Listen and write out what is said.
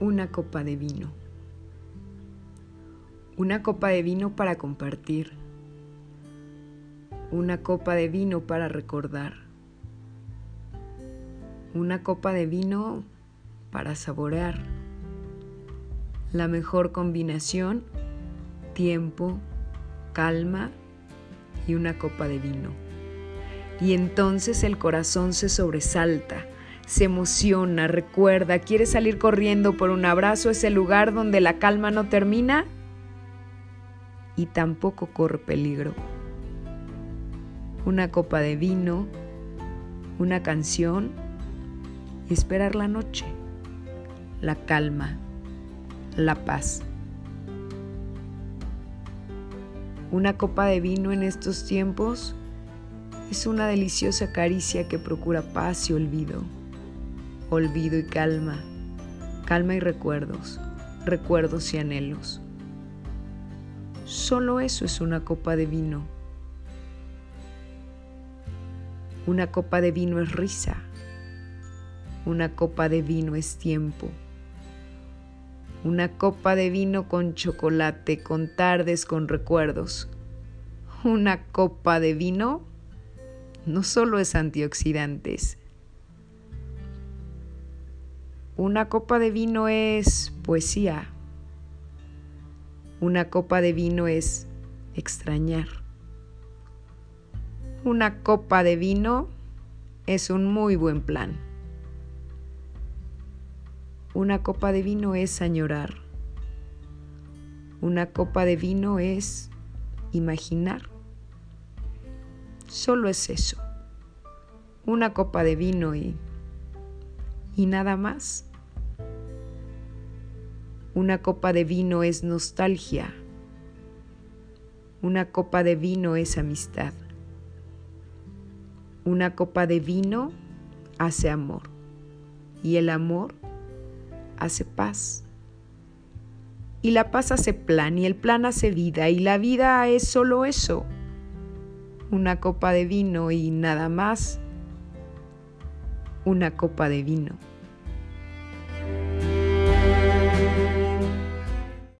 una copa de vino. Una copa de vino para compartir. Una copa de vino para recordar. Una copa de vino para saborear. La mejor combinación, tiempo, calma y una copa de vino. Y entonces el corazón se sobresalta se emociona, recuerda, quiere salir corriendo por un abrazo ese lugar donde la calma no termina y tampoco corre peligro. Una copa de vino, una canción y esperar la noche, la calma, la paz. Una copa de vino en estos tiempos es una deliciosa caricia que procura paz y olvido olvido y calma, calma y recuerdos, recuerdos y anhelos. Solo eso es una copa de vino. Una copa de vino es risa. Una copa de vino es tiempo. Una copa de vino con chocolate, con tardes, con recuerdos. Una copa de vino no solo es antioxidantes, una copa de vino es poesía. Una copa de vino es extrañar. Una copa de vino es un muy buen plan. Una copa de vino es añorar. Una copa de vino es imaginar. Solo es eso. Una copa de vino y, y nada más. Una copa de vino es nostalgia. Una copa de vino es amistad. Una copa de vino hace amor. Y el amor hace paz. Y la paz hace plan y el plan hace vida y la vida es solo eso. Una copa de vino y nada más. Una copa de vino.